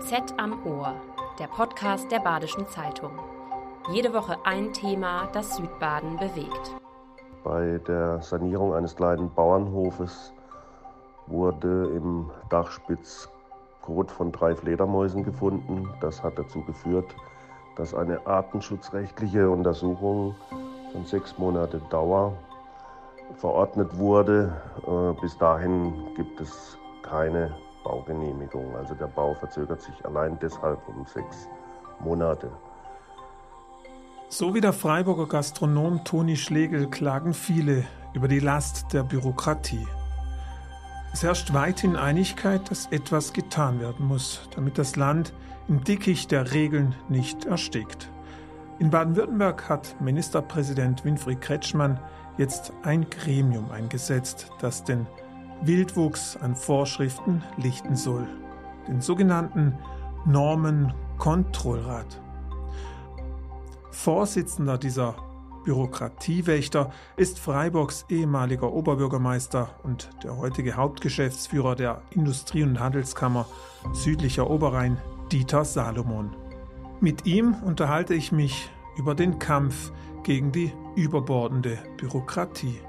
BZ am Ohr, der Podcast der Badischen Zeitung. Jede Woche ein Thema, das Südbaden bewegt. Bei der Sanierung eines kleinen Bauernhofes wurde im Dachspitz Kot von drei Fledermäusen gefunden. Das hat dazu geführt, dass eine artenschutzrechtliche Untersuchung von sechs Monate Dauer verordnet wurde. Äh, bis dahin gibt es keine Baugenehmigung. Also der Bau verzögert sich allein deshalb um sechs Monate. So wie der Freiburger Gastronom Toni Schlegel klagen viele über die Last der Bürokratie. Es herrscht weithin Einigkeit, dass etwas getan werden muss, damit das Land im Dickicht der Regeln nicht erstickt. In Baden-Württemberg hat Ministerpräsident Winfried Kretschmann jetzt ein Gremium eingesetzt, das den Wildwuchs an Vorschriften lichten soll, den sogenannten Normenkontrollrat. Vorsitzender dieser Bürokratiewächter ist Freiburgs ehemaliger Oberbürgermeister und der heutige Hauptgeschäftsführer der Industrie- und Handelskammer südlicher Oberrhein, Dieter Salomon. Mit ihm unterhalte ich mich über den Kampf gegen die überbordende Bürokratie.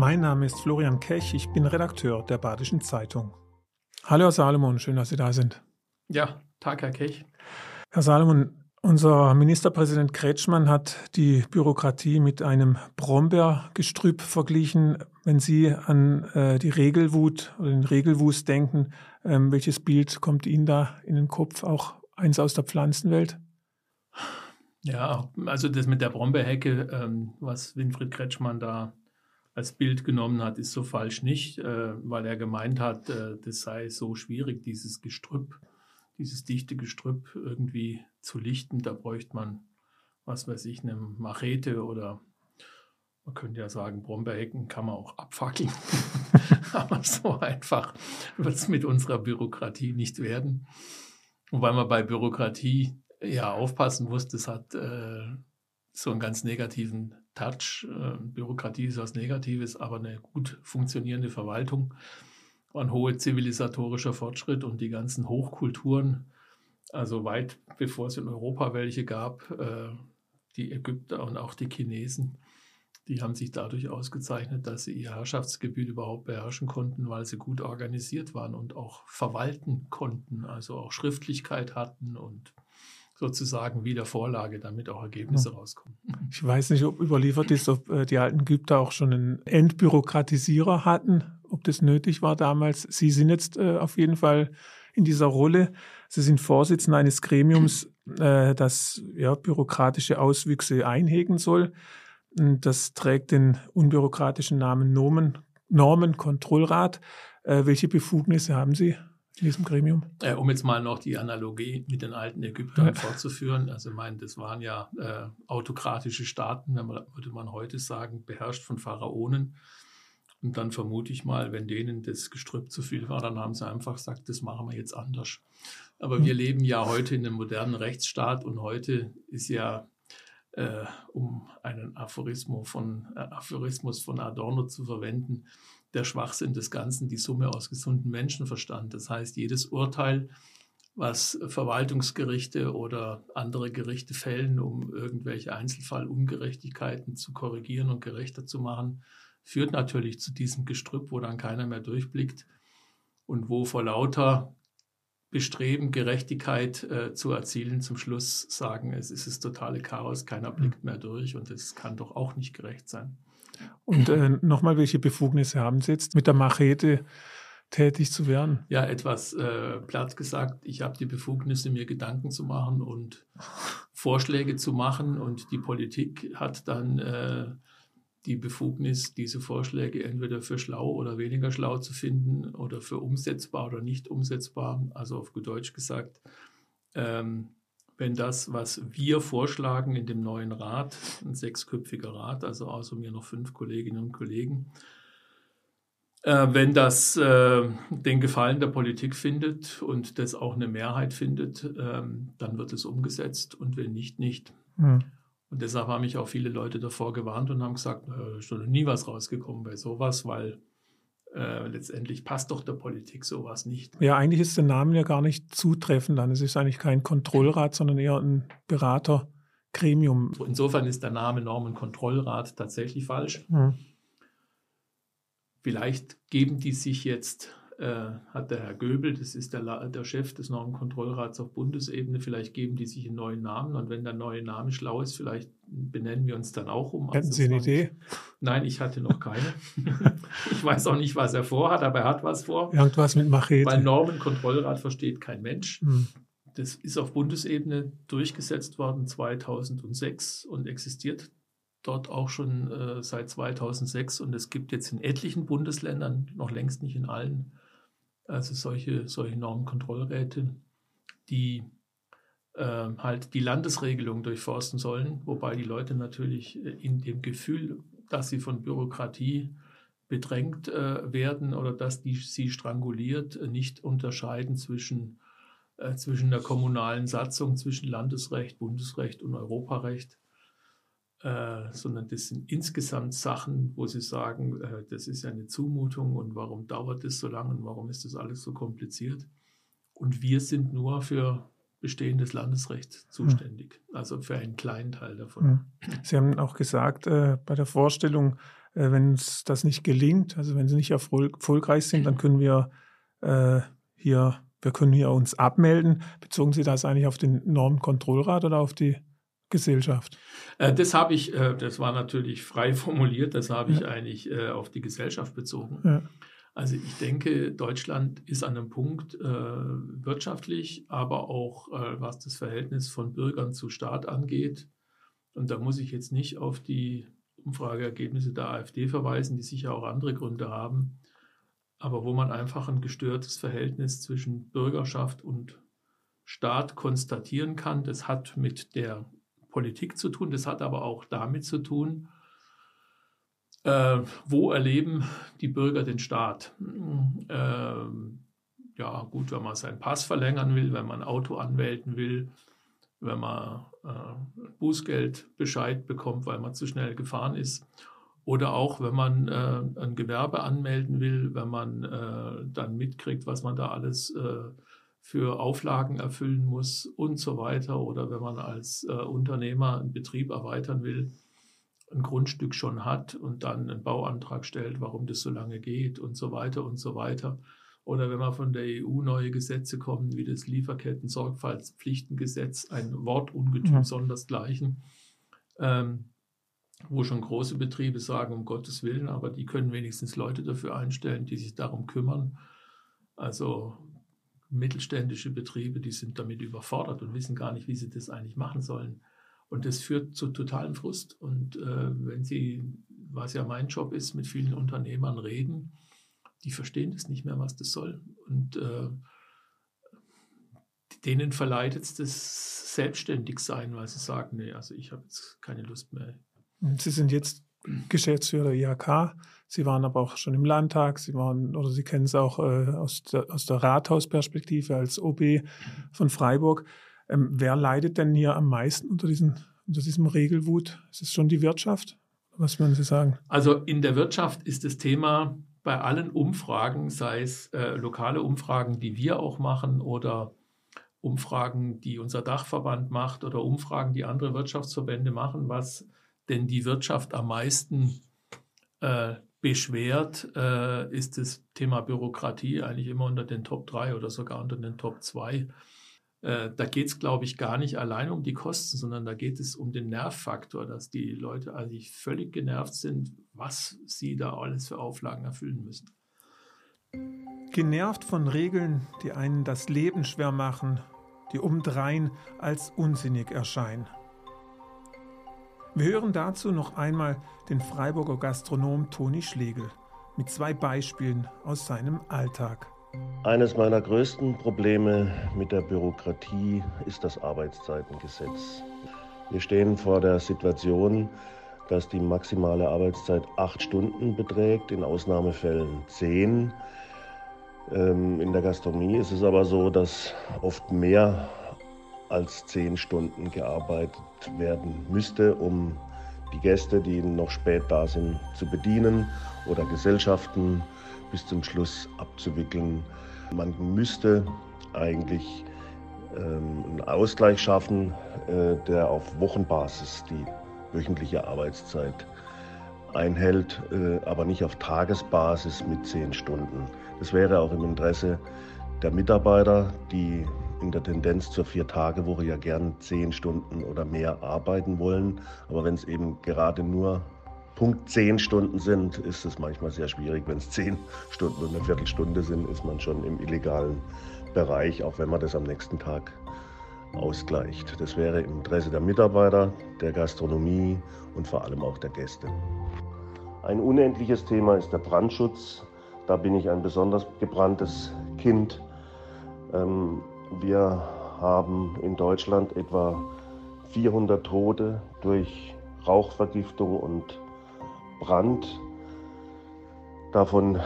Mein Name ist Florian Kech, ich bin Redakteur der Badischen Zeitung. Hallo Herr Salomon, schön, dass Sie da sind. Ja, Tag Herr Kech. Herr Salomon, unser Ministerpräsident Kretschmann hat die Bürokratie mit einem Brombeergestrüpp verglichen. Wenn Sie an äh, die Regelwut oder den Regelwust denken, ähm, welches Bild kommt Ihnen da in den Kopf? Auch eins aus der Pflanzenwelt? Ja, also das mit der Brombeerhecke, ähm, was Winfried Kretschmann da als Bild genommen hat, ist so falsch nicht, äh, weil er gemeint hat, äh, das sei so schwierig, dieses Gestrüpp, dieses dichte Gestrüpp irgendwie zu lichten. Da bräuchte man, was weiß ich, eine Machete oder man könnte ja sagen, Brombeerhecken kann man auch abfackeln. Aber so einfach wird es mit unserer Bürokratie nicht werden. Und weil man bei Bürokratie ja aufpassen muss, das hat äh, so einen ganz negativen Touch. Äh, Bürokratie ist was Negatives, aber eine gut funktionierende Verwaltung, ein hoher zivilisatorischer Fortschritt und die ganzen Hochkulturen, also weit bevor es in Europa welche gab, äh, die Ägypter und auch die Chinesen, die haben sich dadurch ausgezeichnet, dass sie ihr Herrschaftsgebiet überhaupt beherrschen konnten, weil sie gut organisiert waren und auch verwalten konnten, also auch Schriftlichkeit hatten und sozusagen wieder Vorlage, damit auch Ergebnisse rauskommen. Ich weiß nicht, ob überliefert ist, ob äh, die alten Ägypter auch schon einen Entbürokratisierer hatten, ob das nötig war damals. Sie sind jetzt äh, auf jeden Fall in dieser Rolle. Sie sind Vorsitzender eines Gremiums, äh, das ja, bürokratische Auswüchse einhegen soll. Das trägt den unbürokratischen Namen Normen, Normenkontrollrat. welche Befugnisse haben Sie? In diesem Gremium? Äh, um jetzt mal noch die Analogie mit den alten Ägyptern ja. fortzuführen. Also, ich meine, das waren ja äh, autokratische Staaten, wenn man, würde man heute sagen, beherrscht von Pharaonen. Und dann vermute ich mal, wenn denen das Gestrüpp zu viel war, dann haben sie einfach gesagt, das machen wir jetzt anders. Aber mhm. wir leben ja heute in einem modernen Rechtsstaat und heute ist ja, äh, um einen Aphorismus von, äh, Aphorismus von Adorno zu verwenden, der Schwachsinn des Ganzen die Summe aus gesundem Menschenverstand. Das heißt, jedes Urteil, was Verwaltungsgerichte oder andere Gerichte fällen, um irgendwelche Einzelfallungerechtigkeiten zu korrigieren und gerechter zu machen, führt natürlich zu diesem Gestrüpp, wo dann keiner mehr durchblickt und wo vor lauter Bestreben, Gerechtigkeit äh, zu erzielen, zum Schluss sagen, es ist das totale Chaos, keiner blickt mehr durch und es kann doch auch nicht gerecht sein. Und äh, nochmal, welche Befugnisse haben Sie jetzt mit der Machete tätig zu werden? Ja, etwas äh, platt gesagt, ich habe die Befugnisse, mir Gedanken zu machen und Vorschläge zu machen und die Politik hat dann äh, die Befugnis, diese Vorschläge entweder für schlau oder weniger schlau zu finden oder für umsetzbar oder nicht umsetzbar. Also auf gut Deutsch gesagt, ähm, wenn das, was wir vorschlagen in dem neuen Rat, ein sechsköpfiger Rat, also außer mir noch fünf Kolleginnen und Kollegen, äh, wenn das äh, den Gefallen der Politik findet und das auch eine Mehrheit findet, äh, dann wird es umgesetzt und wenn nicht, nicht. Mhm. Und deshalb haben mich auch viele Leute davor gewarnt und haben gesagt, äh, ist noch nie was rausgekommen bei sowas, weil äh, letztendlich passt doch der Politik sowas nicht. Ja, eigentlich ist der Name ja gar nicht zutreffend dann. Es ist eigentlich kein Kontrollrat, sondern eher ein Beratergremium. Insofern ist der Name Normenkontrollrat tatsächlich falsch. Hm. Vielleicht geben die sich jetzt hat der Herr Göbel, das ist der, der Chef des Normenkontrollrats auf Bundesebene, vielleicht geben die sich einen neuen Namen und wenn der neue Name schlau ist, vielleicht benennen wir uns dann auch um. Hätten Sie eine Idee? Nein, ich hatte noch keine. ich weiß auch nicht, was er vorhat, aber er hat was vor. Irgendwas mit Machete. Weil Normenkontrollrat versteht kein Mensch. Hm. Das ist auf Bundesebene durchgesetzt worden 2006 und existiert dort auch schon äh, seit 2006 und es gibt jetzt in etlichen Bundesländern, noch längst nicht in allen, also solche, solche Normenkontrollräte, die äh, halt die Landesregelung durchforsten sollen, wobei die Leute natürlich äh, in dem Gefühl, dass sie von Bürokratie bedrängt äh, werden oder dass die sie stranguliert, äh, nicht unterscheiden zwischen, äh, zwischen der kommunalen Satzung, zwischen Landesrecht, Bundesrecht und Europarecht äh, sondern das sind insgesamt Sachen, wo sie sagen, äh, das ist ja eine Zumutung und warum dauert das so lange und warum ist das alles so kompliziert. Und wir sind nur für bestehendes Landesrecht zuständig, hm. also für einen kleinen Teil davon. Hm. Sie haben auch gesagt äh, bei der Vorstellung, äh, wenn uns das nicht gelingt, also wenn Sie nicht erfolgreich sind, dann können wir äh, hier, wir können hier uns abmelden. Bezogen Sie das eigentlich auf den Normkontrollrat oder auf die Gesellschaft? Äh, das habe ich, äh, das war natürlich frei formuliert, das habe ich eigentlich äh, auf die Gesellschaft bezogen. Ja. Also ich denke, Deutschland ist an einem Punkt äh, wirtschaftlich, aber auch äh, was das Verhältnis von Bürgern zu Staat angeht. Und da muss ich jetzt nicht auf die Umfrageergebnisse der AfD verweisen, die sicher auch andere Gründe haben, aber wo man einfach ein gestörtes Verhältnis zwischen Bürgerschaft und Staat konstatieren kann. Das hat mit der Politik zu tun, das hat aber auch damit zu tun, äh, wo erleben die Bürger den Staat. Äh, ja, gut, wenn man seinen Pass verlängern will, wenn man ein Auto anmelden will, wenn man äh, Bußgeldbescheid bekommt, weil man zu schnell gefahren ist. Oder auch, wenn man äh, ein Gewerbe anmelden will, wenn man äh, dann mitkriegt, was man da alles äh, für Auflagen erfüllen muss und so weiter. Oder wenn man als äh, Unternehmer einen Betrieb erweitern will, ein Grundstück schon hat und dann einen Bauantrag stellt, warum das so lange geht und so weiter und so weiter. Oder wenn man von der EU neue Gesetze kommen, wie das Lieferketten-Sorgfaltspflichtengesetz, ein Wortungetüm ja. sondersgleichen, ähm, wo schon große Betriebe sagen, um Gottes Willen, aber die können wenigstens Leute dafür einstellen, die sich darum kümmern. Also mittelständische Betriebe, die sind damit überfordert und wissen gar nicht, wie sie das eigentlich machen sollen. Und das führt zu totalem Frust. Und äh, wenn Sie, was ja mein Job ist, mit vielen Unternehmern reden, die verstehen das nicht mehr, was das soll. Und äh, denen verleitet es das Selbstständigsein, weil sie sagen, nee, also ich habe jetzt keine Lust mehr. Sie sind jetzt Geschäftsführer IHK. Sie waren aber auch schon im Landtag. Sie waren, oder Sie kennen es auch äh, aus, der, aus der Rathausperspektive als OB von Freiburg. Ähm, wer leidet denn hier am meisten unter, diesen, unter diesem Regelwut? Ist es schon die Wirtschaft? Was würden Sie sagen? Also in der Wirtschaft ist das Thema bei allen Umfragen, sei es äh, lokale Umfragen, die wir auch machen oder Umfragen, die unser Dachverband macht oder Umfragen, die andere Wirtschaftsverbände machen, was denn die Wirtschaft am meisten äh, beschwert, äh, ist das Thema Bürokratie eigentlich immer unter den Top 3 oder sogar unter den Top 2. Äh, da geht es, glaube ich, gar nicht allein um die Kosten, sondern da geht es um den Nervfaktor, dass die Leute eigentlich völlig genervt sind, was sie da alles für Auflagen erfüllen müssen. Genervt von Regeln, die einen das Leben schwer machen, die umdrein als unsinnig erscheinen. Wir hören dazu noch einmal den Freiburger Gastronom Toni Schlegel mit zwei Beispielen aus seinem Alltag. Eines meiner größten Probleme mit der Bürokratie ist das Arbeitszeitengesetz. Wir stehen vor der Situation, dass die maximale Arbeitszeit acht Stunden beträgt, in Ausnahmefällen zehn. Ähm, in der Gastronomie ist es aber so, dass oft mehr als zehn Stunden gearbeitet werden müsste, um die Gäste, die noch spät da sind, zu bedienen oder Gesellschaften bis zum Schluss abzuwickeln. Man müsste eigentlich ähm, einen Ausgleich schaffen, äh, der auf Wochenbasis die wöchentliche Arbeitszeit einhält, äh, aber nicht auf Tagesbasis mit zehn Stunden. Das wäre auch im Interesse der Mitarbeiter, die in der Tendenz zur Vier-Tage-Woche ja gern zehn Stunden oder mehr arbeiten wollen. Aber wenn es eben gerade nur Punkt zehn Stunden sind, ist es manchmal sehr schwierig. Wenn es zehn Stunden und eine Viertelstunde sind, ist man schon im illegalen Bereich, auch wenn man das am nächsten Tag ausgleicht. Das wäre im Interesse der Mitarbeiter, der Gastronomie und vor allem auch der Gäste. Ein unendliches Thema ist der Brandschutz. Da bin ich ein besonders gebranntes Kind. Ähm, wir haben in Deutschland etwa 400 Tote durch Rauchvergiftung und Brand. Davon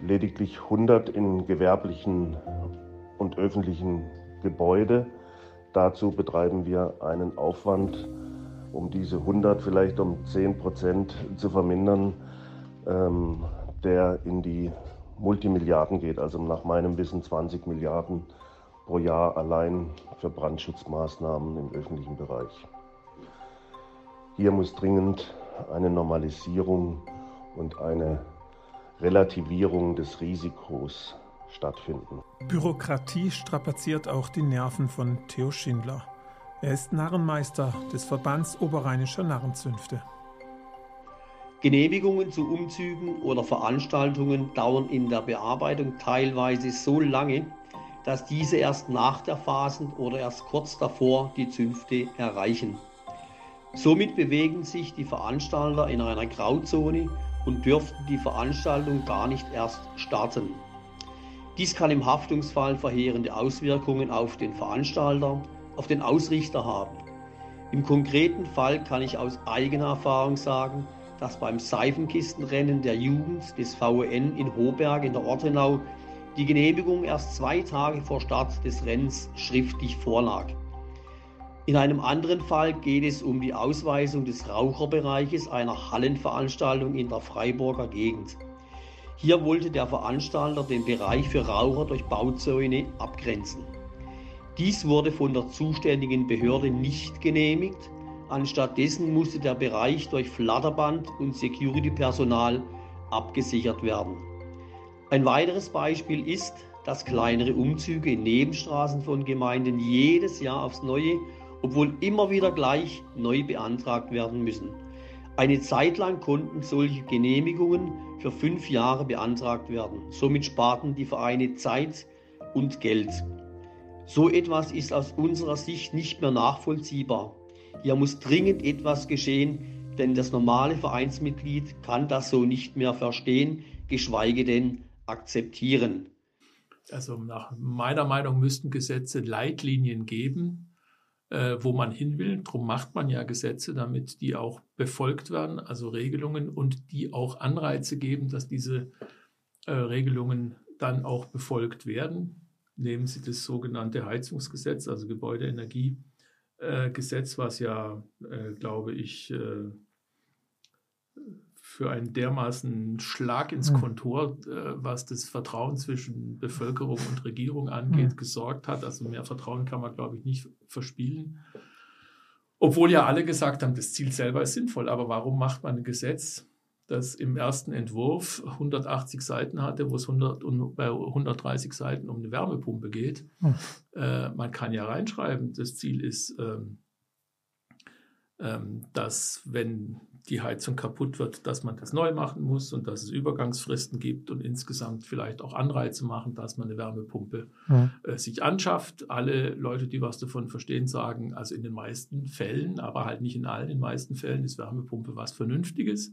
lediglich 100 in gewerblichen und öffentlichen Gebäuden. Dazu betreiben wir einen Aufwand, um diese 100 vielleicht um 10 Prozent zu vermindern, ähm, der in die Multimilliarden geht, also nach meinem Wissen 20 Milliarden pro Jahr allein für Brandschutzmaßnahmen im öffentlichen Bereich. Hier muss dringend eine Normalisierung und eine Relativierung des Risikos stattfinden. Bürokratie strapaziert auch die Nerven von Theo Schindler. Er ist Narrenmeister des Verbands Oberrheinischer Narrenzünfte. Genehmigungen zu Umzügen oder Veranstaltungen dauern in der Bearbeitung teilweise so lange, dass diese erst nach der Phasen oder erst kurz davor die Zünfte erreichen. Somit bewegen sich die Veranstalter in einer Grauzone und dürften die Veranstaltung gar nicht erst starten. Dies kann im Haftungsfall verheerende Auswirkungen auf den Veranstalter, auf den Ausrichter haben. Im konkreten Fall kann ich aus eigener Erfahrung sagen, dass beim Seifenkistenrennen der Jugend des VEN in Hoberg in der Ortenau die Genehmigung erst zwei Tage vor Start des Rennens schriftlich vorlag. In einem anderen Fall geht es um die Ausweisung des Raucherbereiches einer Hallenveranstaltung in der Freiburger Gegend. Hier wollte der Veranstalter den Bereich für Raucher durch Bauzäune abgrenzen. Dies wurde von der zuständigen Behörde nicht genehmigt. Anstattdessen musste der Bereich durch Flatterband und Security-Personal abgesichert werden. Ein weiteres Beispiel ist, dass kleinere Umzüge in Nebenstraßen von Gemeinden jedes Jahr aufs Neue, obwohl immer wieder gleich neu beantragt werden müssen. Eine Zeit lang konnten solche Genehmigungen für fünf Jahre beantragt werden. Somit sparten die Vereine Zeit und Geld. So etwas ist aus unserer Sicht nicht mehr nachvollziehbar. Hier muss dringend etwas geschehen, denn das normale Vereinsmitglied kann das so nicht mehr verstehen, geschweige denn akzeptieren. Also nach meiner Meinung müssten Gesetze Leitlinien geben, äh, wo man hin will. Darum macht man ja Gesetze, damit die auch befolgt werden, also Regelungen und die auch Anreize geben, dass diese äh, Regelungen dann auch befolgt werden. Nehmen Sie das sogenannte Heizungsgesetz, also Gebäudeenergiegesetz, was ja, äh, glaube ich, äh, für einen dermaßen Schlag ins hm. Kontor, äh, was das Vertrauen zwischen Bevölkerung und Regierung angeht, mhm. gesorgt hat. Also mehr Vertrauen kann man, glaube ich, nicht verspielen. Obwohl ja alle gesagt haben, das Ziel selber ist sinnvoll. Aber warum macht man ein Gesetz, das im ersten Entwurf 180 Seiten hatte, wo es 100 und bei 130 Seiten um eine Wärmepumpe geht? Mhm. Äh, man kann ja reinschreiben, das Ziel ist, ähm, dass wenn die Heizung kaputt wird, dass man das neu machen muss und dass es Übergangsfristen gibt und insgesamt vielleicht auch Anreize machen, dass man eine Wärmepumpe ja. äh, sich anschafft. Alle Leute, die was davon verstehen, sagen, also in den meisten Fällen, aber halt nicht in allen, in den meisten Fällen ist Wärmepumpe was Vernünftiges.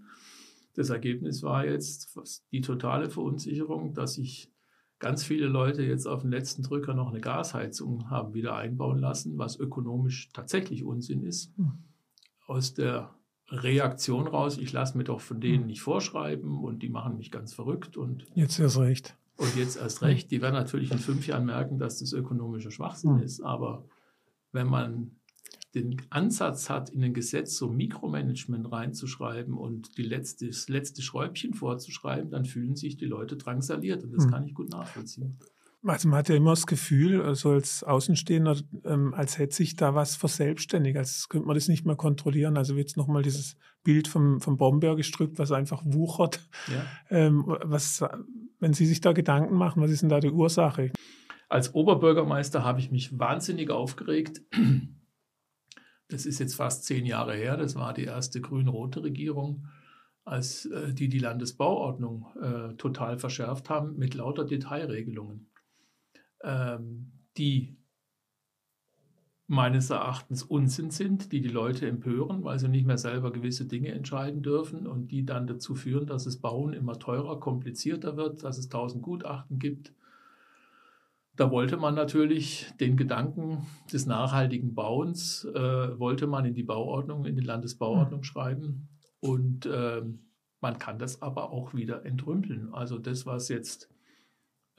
Das Ergebnis war jetzt die totale Verunsicherung, dass sich ganz viele Leute jetzt auf den letzten Drücker noch eine Gasheizung haben wieder einbauen lassen, was ökonomisch tatsächlich Unsinn ist. Ja. Aus der Reaktion raus, ich lasse mir doch von denen hm. nicht vorschreiben und die machen mich ganz verrückt. Und jetzt erst recht. Und jetzt erst recht. Die werden natürlich in fünf Jahren merken, dass das ökonomischer Schwachsinn mhm. ist. Aber wenn man den Ansatz hat, in ein Gesetz so Mikromanagement reinzuschreiben und die letzte, das letzte Schräubchen vorzuschreiben, dann fühlen sich die Leute drangsaliert und das hm. kann ich gut nachvollziehen. Also man hat ja immer das Gefühl, also als Außenstehender, ähm, als hätte sich da was verselbstständigt, als könnte man das nicht mehr kontrollieren. Also jetzt nochmal dieses Bild vom, vom Brombeergestrüpp, was einfach wuchert. Ja. Ähm, was, wenn Sie sich da Gedanken machen, was ist denn da die Ursache? Als Oberbürgermeister habe ich mich wahnsinnig aufgeregt. Das ist jetzt fast zehn Jahre her. Das war die erste grün-rote Regierung, als äh, die die Landesbauordnung äh, total verschärft haben mit lauter Detailregelungen die meines Erachtens Unsinn sind, die die Leute empören, weil sie nicht mehr selber gewisse Dinge entscheiden dürfen und die dann dazu führen, dass das Bauen immer teurer, komplizierter wird, dass es tausend Gutachten gibt. Da wollte man natürlich den Gedanken des nachhaltigen Bauens, äh, wollte man in die Bauordnung, in die Landesbauordnung mhm. schreiben. Und äh, man kann das aber auch wieder entrümpeln. Also das, was jetzt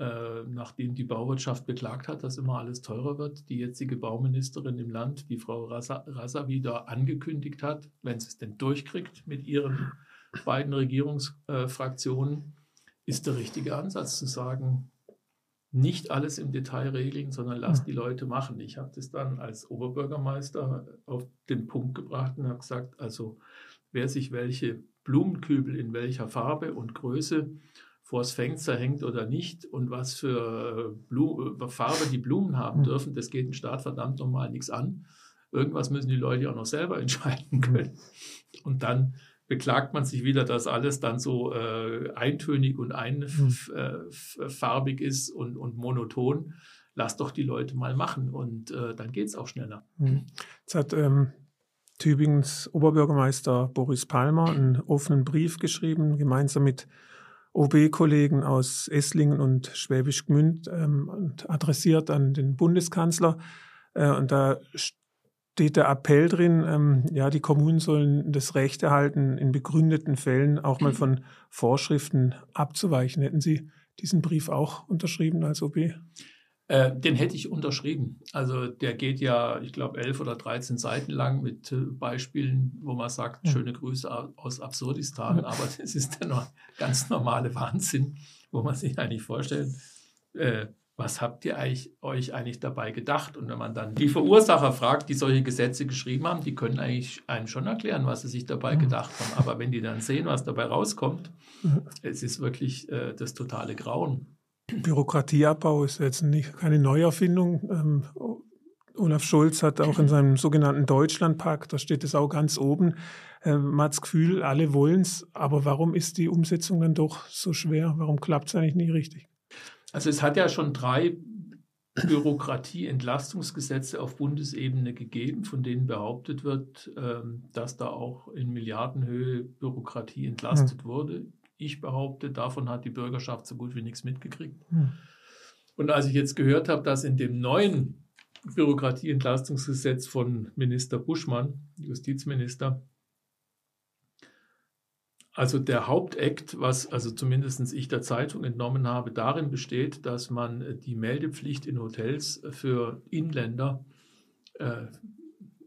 äh, nachdem die Bauwirtschaft beklagt hat, dass immer alles teurer wird, die jetzige Bauministerin im Land, die Frau Rasa, wieder angekündigt hat, wenn sie es denn durchkriegt mit ihren beiden Regierungsfraktionen, ist der richtige Ansatz zu sagen, nicht alles im Detail regeln, sondern lass die Leute machen. Ich habe das dann als Oberbürgermeister auf den Punkt gebracht und habe gesagt, also wer sich welche Blumenkübel in welcher Farbe und Größe vors Fenster hängt oder nicht und was für Blumen, äh, Farbe die Blumen haben hm. dürfen, das geht den Staat verdammt nochmal nichts an. Irgendwas müssen die Leute auch noch selber entscheiden hm. können. Und dann beklagt man sich wieder, dass alles dann so äh, eintönig und einfarbig hm. äh, ist und, und monoton. Lass doch die Leute mal machen und äh, dann geht es auch schneller. Jetzt hat ähm, Tübingens Oberbürgermeister Boris Palmer einen offenen Brief geschrieben, gemeinsam mit OB-Kollegen aus Esslingen und Schwäbisch Gmünd ähm, und adressiert an den Bundeskanzler. Äh, und da steht der Appell drin, ähm, ja, die Kommunen sollen das Recht erhalten, in begründeten Fällen auch mal von Vorschriften abzuweichen. Hätten Sie diesen Brief auch unterschrieben als OB? Äh, den hätte ich unterschrieben. Also der geht ja, ich glaube, elf oder 13 Seiten lang mit äh, Beispielen, wo man sagt, schöne Grüße aus Absurdistan, aber das ist der no ganz normale Wahnsinn, wo man sich eigentlich vorstellt, äh, was habt ihr eigentlich, euch eigentlich dabei gedacht? Und wenn man dann die Verursacher fragt, die solche Gesetze geschrieben haben, die können eigentlich einem schon erklären, was sie sich dabei gedacht haben. Aber wenn die dann sehen, was dabei rauskommt, es ist wirklich äh, das totale Grauen. Bürokratieabbau ist jetzt nicht, keine Neuerfindung. Ähm, Olaf Scholz hat auch in seinem sogenannten Deutschlandpakt, da steht es auch ganz oben, äh, man hat das Gefühl, alle wollen es, aber warum ist die Umsetzung dann doch so schwer? Warum klappt es eigentlich nicht richtig? Also es hat ja schon drei Bürokratieentlastungsgesetze auf Bundesebene gegeben, von denen behauptet wird, ähm, dass da auch in Milliardenhöhe Bürokratie entlastet hm. wurde. Ich behaupte, davon hat die Bürgerschaft so gut wie nichts mitgekriegt. Hm. Und als ich jetzt gehört habe, dass in dem neuen Bürokratieentlastungsgesetz von Minister Buschmann, Justizminister, also der Hauptakt, was also zumindest ich der Zeitung entnommen habe, darin besteht, dass man die Meldepflicht in Hotels für Inländer äh,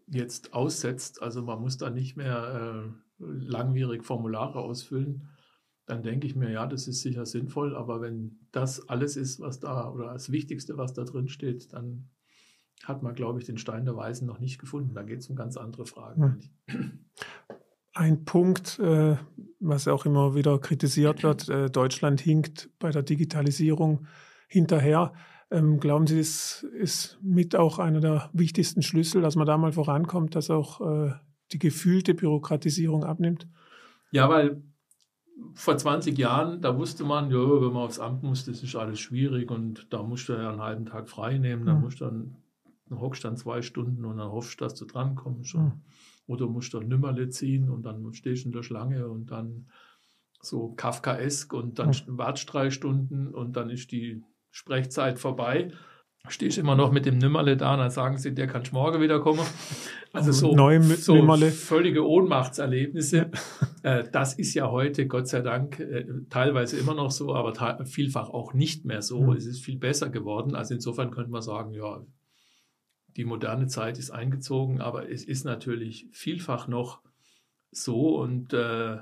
jetzt aussetzt. Also man muss da nicht mehr äh, langwierig Formulare ausfüllen, dann denke ich mir, ja, das ist sicher sinnvoll, aber wenn das alles ist, was da oder das Wichtigste, was da drin steht, dann hat man, glaube ich, den Stein der Weisen noch nicht gefunden. Da geht es um ganz andere Fragen. Hm. Ein Punkt, äh, was auch immer wieder kritisiert wird, äh, Deutschland hinkt bei der Digitalisierung hinterher. Ähm, glauben Sie, das ist mit auch einer der wichtigsten Schlüssel, dass man da mal vorankommt, dass auch äh, die gefühlte Bürokratisierung abnimmt? Ja, weil vor 20 Jahren, da wusste man, ja, wenn man aufs Amt muss, das ist alles schwierig und da musst du ja einen halben Tag frei nehmen, dann musst du dann, dann hockst dann zwei Stunden und dann hoffst du, dass du drankommst. Mhm. Oder musst du ein Nimmerle ziehen und dann stehst du in der Schlange und dann so Kafkaesk und dann mhm. wartest drei Stunden und dann ist die Sprechzeit vorbei stehst immer noch mit dem Nimmerle da, dann sagen sie, der kann morgen wiederkommen. Also so, Neu so völlige Ohnmachtserlebnisse. äh, das ist ja heute, Gott sei Dank, äh, teilweise immer noch so, aber vielfach auch nicht mehr so. Mhm. Es ist viel besser geworden. Also insofern könnte man sagen, ja, die moderne Zeit ist eingezogen, aber es ist natürlich vielfach noch so und äh,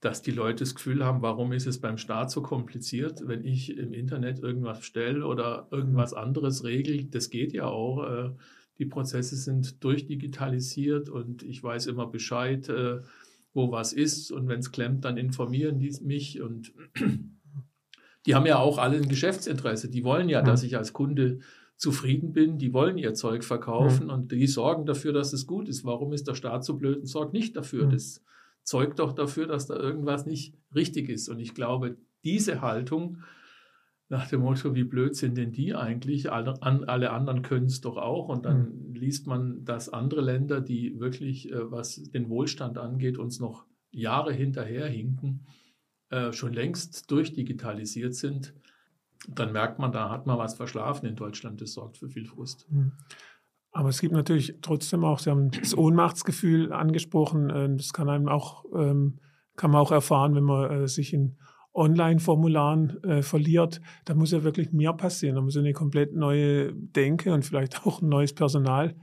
dass die Leute das Gefühl haben, warum ist es beim Staat so kompliziert, wenn ich im Internet irgendwas stelle oder irgendwas anderes regel. Das geht ja auch. Äh, die Prozesse sind durchdigitalisiert und ich weiß immer Bescheid, äh, wo was ist. Und wenn es klemmt, dann informieren die mich. Und die haben ja auch alle ein Geschäftsinteresse. Die wollen ja, dass ich als Kunde zufrieden bin. Die wollen ihr Zeug verkaufen und die sorgen dafür, dass es gut ist. Warum ist der Staat so blöd und sorgt nicht dafür? Das zeugt doch dafür, dass da irgendwas nicht richtig ist. Und ich glaube, diese Haltung nach dem Motto, wie blöd sind denn die eigentlich? Alle, an, alle anderen können es doch auch. Und dann mhm. liest man, dass andere Länder, die wirklich, äh, was den Wohlstand angeht, uns noch Jahre hinterherhinken, äh, schon längst durchdigitalisiert sind. Dann merkt man, da hat man was verschlafen in Deutschland. Das sorgt für viel Frust. Mhm. Aber es gibt natürlich trotzdem auch, Sie haben das Ohnmachtsgefühl angesprochen. Äh, das kann einem auch, ähm, kann man auch erfahren, wenn man äh, sich in Online-Formularen äh, verliert, da muss ja wirklich mehr passieren. Da muss eine komplett neue Denke und vielleicht auch ein neues Personal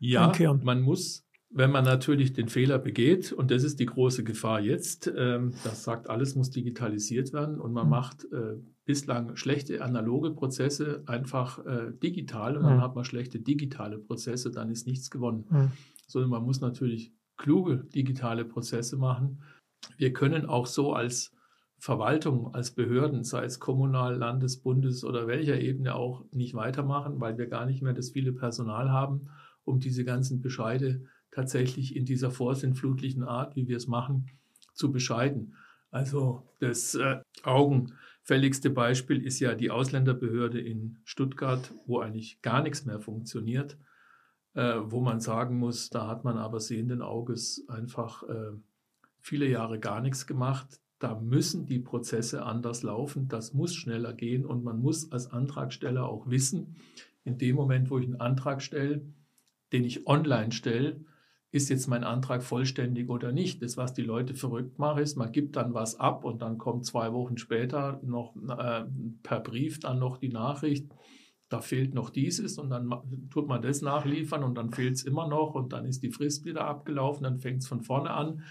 ja, einkehren. man muss, wenn man natürlich den Fehler begeht, und das ist die große Gefahr jetzt, ähm, das sagt, alles muss digitalisiert werden und man mhm. macht äh, bislang schlechte analoge Prozesse einfach äh, digital und mhm. dann hat man schlechte digitale Prozesse, dann ist nichts gewonnen. Mhm. Sondern man muss natürlich kluge digitale Prozesse machen. Wir können auch so als Verwaltung, als Behörden, sei es kommunal, Landes-, Bundes- oder welcher Ebene auch, nicht weitermachen, weil wir gar nicht mehr das viele Personal haben, um diese ganzen Bescheide tatsächlich in dieser vorsinnflutlichen Art, wie wir es machen, zu bescheiden. Also das äh, augenfälligste Beispiel ist ja die Ausländerbehörde in Stuttgart, wo eigentlich gar nichts mehr funktioniert, äh, wo man sagen muss, da hat man aber sehenden Auges einfach äh, viele Jahre gar nichts gemacht da müssen die Prozesse anders laufen, das muss schneller gehen und man muss als Antragsteller auch wissen, in dem Moment, wo ich einen Antrag stelle, den ich online stelle, ist jetzt mein Antrag vollständig oder nicht. Das, was die Leute verrückt machen, ist, man gibt dann was ab und dann kommt zwei Wochen später noch äh, per Brief dann noch die Nachricht, da fehlt noch dieses und dann tut man das nachliefern und dann fehlt es immer noch und dann ist die Frist wieder abgelaufen, dann fängt es von vorne an.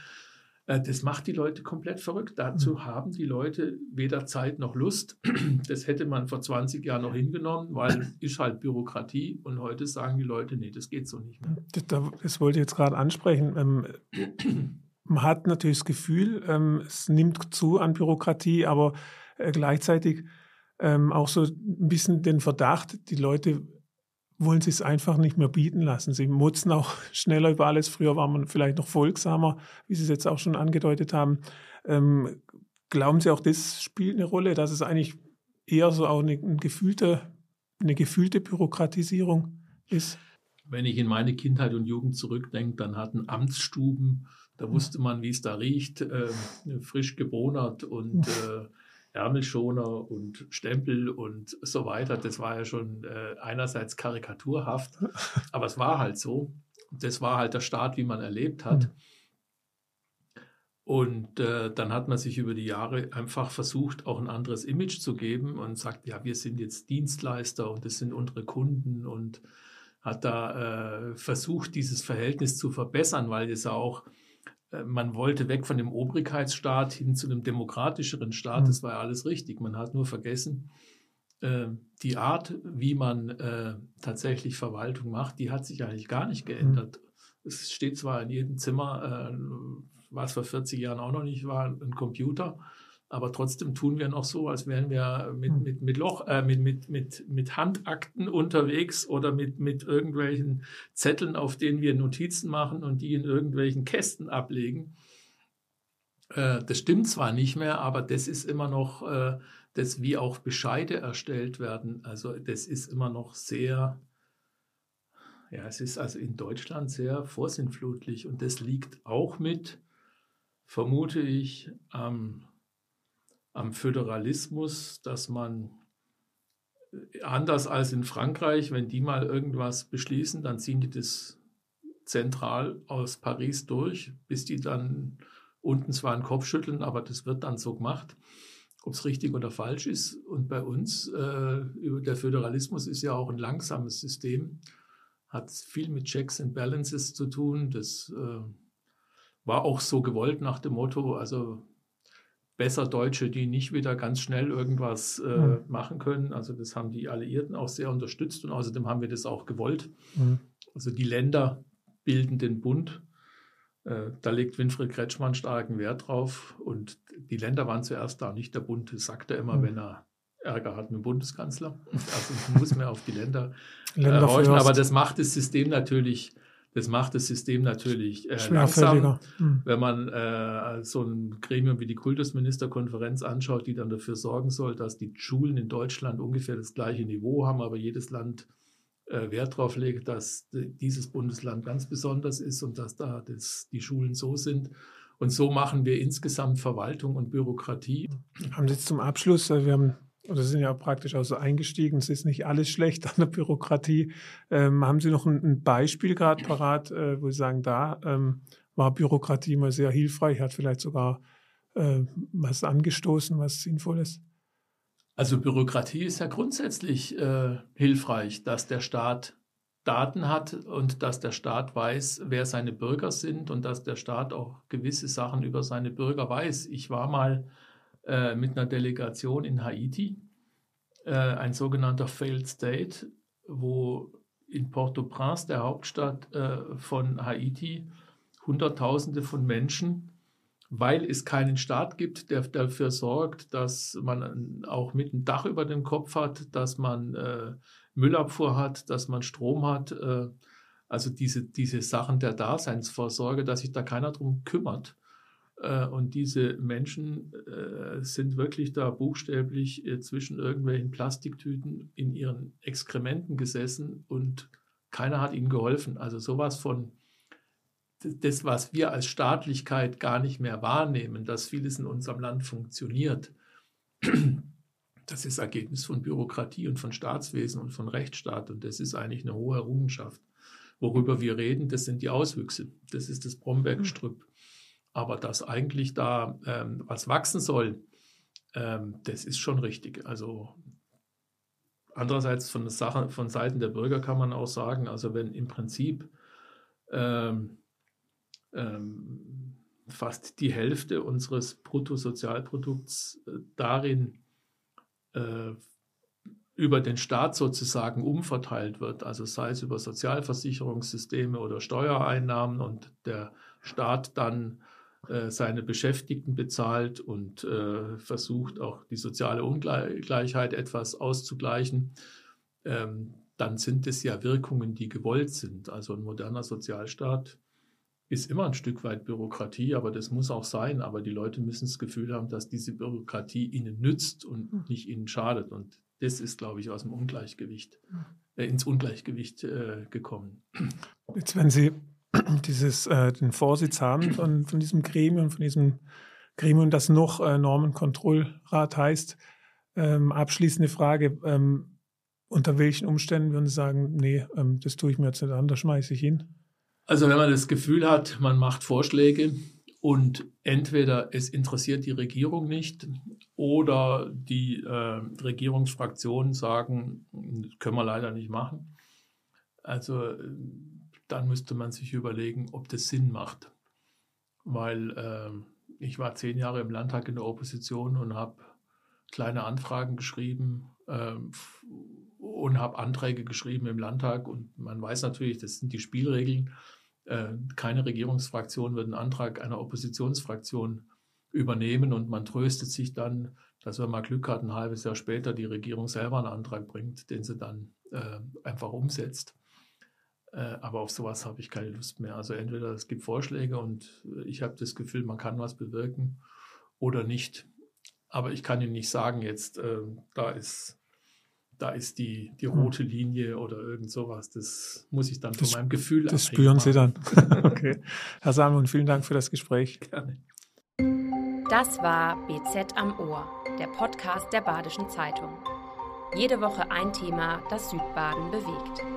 Äh, das macht die Leute komplett verrückt. Dazu mhm. haben die Leute weder Zeit noch Lust. Das hätte man vor 20 Jahren noch hingenommen, weil ist halt Bürokratie. Und heute sagen die Leute, nee, das geht so nicht mehr. Das, wollte ich jetzt gerade ansprechen. Ähm, man hat natürlich das Gefühl, ähm, es nimmt zu an Bürokratie, aber äh, gleichzeitig ähm, auch so ein bisschen den Verdacht, die Leute wollen sie es einfach nicht mehr bieten lassen. Sie mutzen auch schneller über alles. Früher war man vielleicht noch folgsamer, wie Sie es jetzt auch schon angedeutet haben. Ähm, glauben Sie auch, das spielt eine Rolle, dass es eigentlich eher so auch eine, eine, gefühlte, eine gefühlte Bürokratisierung ist? Wenn ich in meine Kindheit und Jugend zurückdenke, dann hatten Amtsstuben, da wusste man, wie es da riecht, äh, frisch gebonert und äh, Ärmelschoner und Stempel und so weiter. Das war ja schon äh, einerseits karikaturhaft, aber es war halt so. Das war halt der Staat, wie man erlebt hat. Mhm. Und äh, dann hat man sich über die Jahre einfach versucht, auch ein anderes Image zu geben und sagt, ja, wir sind jetzt Dienstleister und das sind unsere Kunden und hat da äh, versucht, dieses Verhältnis zu verbessern, weil es auch äh, man wollte weg von dem Obrigkeitsstaat hin zu einem demokratischeren Staat. Mhm. Das war ja alles richtig. Man hat nur vergessen, äh, die Art, wie man äh, tatsächlich Verwaltung macht, die hat sich eigentlich gar nicht geändert. Mhm. Es steht zwar in jedem Zimmer, was vor 40 Jahren auch noch nicht war, ein Computer. Aber trotzdem tun wir noch so, als wären wir mit, hm. mit, mit, Loch, äh, mit, mit, mit, mit Handakten unterwegs oder mit, mit irgendwelchen Zetteln, auf denen wir Notizen machen und die in irgendwelchen Kästen ablegen. Äh, das stimmt zwar nicht mehr, aber das ist immer noch, äh, das wie auch Bescheide erstellt werden. Also das ist immer noch sehr, ja, es ist also in Deutschland sehr vorsinnflutlich und das liegt auch mit, vermute ich, am am Föderalismus, dass man äh, anders als in Frankreich, wenn die mal irgendwas beschließen, dann ziehen die das zentral aus Paris durch, bis die dann unten zwar einen Kopf schütteln, aber das wird dann so gemacht, ob es richtig oder falsch ist. Und bei uns, äh, der Föderalismus ist ja auch ein langsames System, hat viel mit Checks and Balances zu tun. Das äh, war auch so gewollt nach dem Motto, also besser Deutsche, die nicht wieder ganz schnell irgendwas äh, mhm. machen können. Also das haben die Alliierten auch sehr unterstützt und außerdem haben wir das auch gewollt. Mhm. Also die Länder bilden den Bund. Äh, da legt Winfried Kretschmann starken Wert drauf und die Länder waren zuerst da, nicht der Bund. Das sagt er immer, mhm. wenn er Ärger hat mit dem Bundeskanzler. Also muss man auf die Länder, Länder äh, horchen. Aber das macht das System natürlich das macht das System natürlich äh, langsam. Mhm. Wenn man äh, so ein Gremium wie die Kultusministerkonferenz anschaut, die dann dafür sorgen soll, dass die Schulen in Deutschland ungefähr das gleiche Niveau haben, aber jedes Land äh, Wert darauf legt, dass dieses Bundesland ganz besonders ist und dass da das, die Schulen so sind. Und so machen wir insgesamt Verwaltung und Bürokratie. Haben Sie jetzt zum Abschluss, äh, wir haben oder sind ja praktisch auch so eingestiegen. Es ist nicht alles schlecht an der Bürokratie. Ähm, haben Sie noch ein, ein Beispiel gerade parat, äh, wo Sie sagen, da ähm, war Bürokratie mal sehr hilfreich, hat vielleicht sogar äh, was angestoßen, was sinnvoll ist? Also Bürokratie ist ja grundsätzlich äh, hilfreich, dass der Staat Daten hat und dass der Staat weiß, wer seine Bürger sind und dass der Staat auch gewisse Sachen über seine Bürger weiß. Ich war mal äh, mit einer Delegation in Haiti, äh, ein sogenannter Failed State, wo in Port-au-Prince, der Hauptstadt äh, von Haiti, Hunderttausende von Menschen, weil es keinen Staat gibt, der dafür sorgt, dass man auch mit einem Dach über dem Kopf hat, dass man äh, Müllabfuhr hat, dass man Strom hat, äh, also diese, diese Sachen der Daseinsvorsorge, dass sich da keiner drum kümmert. Äh, und diese Menschen äh, sind wirklich da buchstäblich äh, zwischen irgendwelchen Plastiktüten in ihren Exkrementen gesessen und keiner hat ihnen geholfen. Also sowas von das, was wir als Staatlichkeit gar nicht mehr wahrnehmen, dass vieles in unserem Land funktioniert, das ist Ergebnis von Bürokratie und von Staatswesen und von Rechtsstaat. Und das ist eigentlich eine hohe Errungenschaft. Worüber wir reden, das sind die Auswüchse. Das ist das Brombeergestrüpp. Aber dass eigentlich da ähm, was wachsen soll, ähm, das ist schon richtig. Also andererseits von, Sache, von Seiten der Bürger kann man auch sagen, also wenn im Prinzip ähm, ähm fast die Hälfte unseres Bruttosozialprodukts äh, darin äh, über den Staat sozusagen umverteilt wird, also sei es über Sozialversicherungssysteme oder Steuereinnahmen und der Staat dann äh, seine Beschäftigten bezahlt und äh, versucht auch die soziale Ungleichheit etwas auszugleichen, ähm, dann sind es ja Wirkungen, die gewollt sind. Also ein moderner Sozialstaat ist immer ein Stück weit Bürokratie, aber das muss auch sein. Aber die Leute müssen das Gefühl haben, dass diese Bürokratie ihnen nützt und hm. nicht ihnen schadet. Und das ist, glaube ich, aus dem Ungleichgewicht, hm. äh, ins Ungleichgewicht äh, gekommen. Jetzt, wenn Sie dieses, äh, den Vorsitz haben von, von diesem Gremium, von diesem Gremium, das noch äh, Normenkontrollrat heißt. Ähm, abschließende Frage, ähm, unter welchen Umständen würden Sie sagen, nee, ähm, das tue ich mir jetzt nicht an, da schmeiße ich hin? Also wenn man das Gefühl hat, man macht Vorschläge und entweder es interessiert die Regierung nicht oder die äh, Regierungsfraktionen sagen, können wir leider nicht machen. Also dann müsste man sich überlegen, ob das Sinn macht. Weil äh, ich war zehn Jahre im Landtag in der Opposition und habe kleine Anfragen geschrieben äh, und habe Anträge geschrieben im Landtag. Und man weiß natürlich, das sind die Spielregeln. Äh, keine Regierungsfraktion wird einen Antrag einer Oppositionsfraktion übernehmen und man tröstet sich dann, dass wenn man Glück hat, ein halbes Jahr später die Regierung selber einen Antrag bringt, den sie dann äh, einfach umsetzt. Äh, aber auf sowas habe ich keine Lust mehr. Also entweder es gibt Vorschläge und ich habe das Gefühl, man kann was bewirken oder nicht. Aber ich kann Ihnen nicht sagen, jetzt äh, da ist da ist die, die hm. rote Linie oder irgend sowas. Das muss ich dann das, von meinem Gefühl Das spüren Sie dann. okay. Herr Salmon, vielen Dank für das Gespräch. Gerne. Das war BZ am Ohr, der Podcast der Badischen Zeitung. Jede Woche ein Thema, das Südbaden bewegt.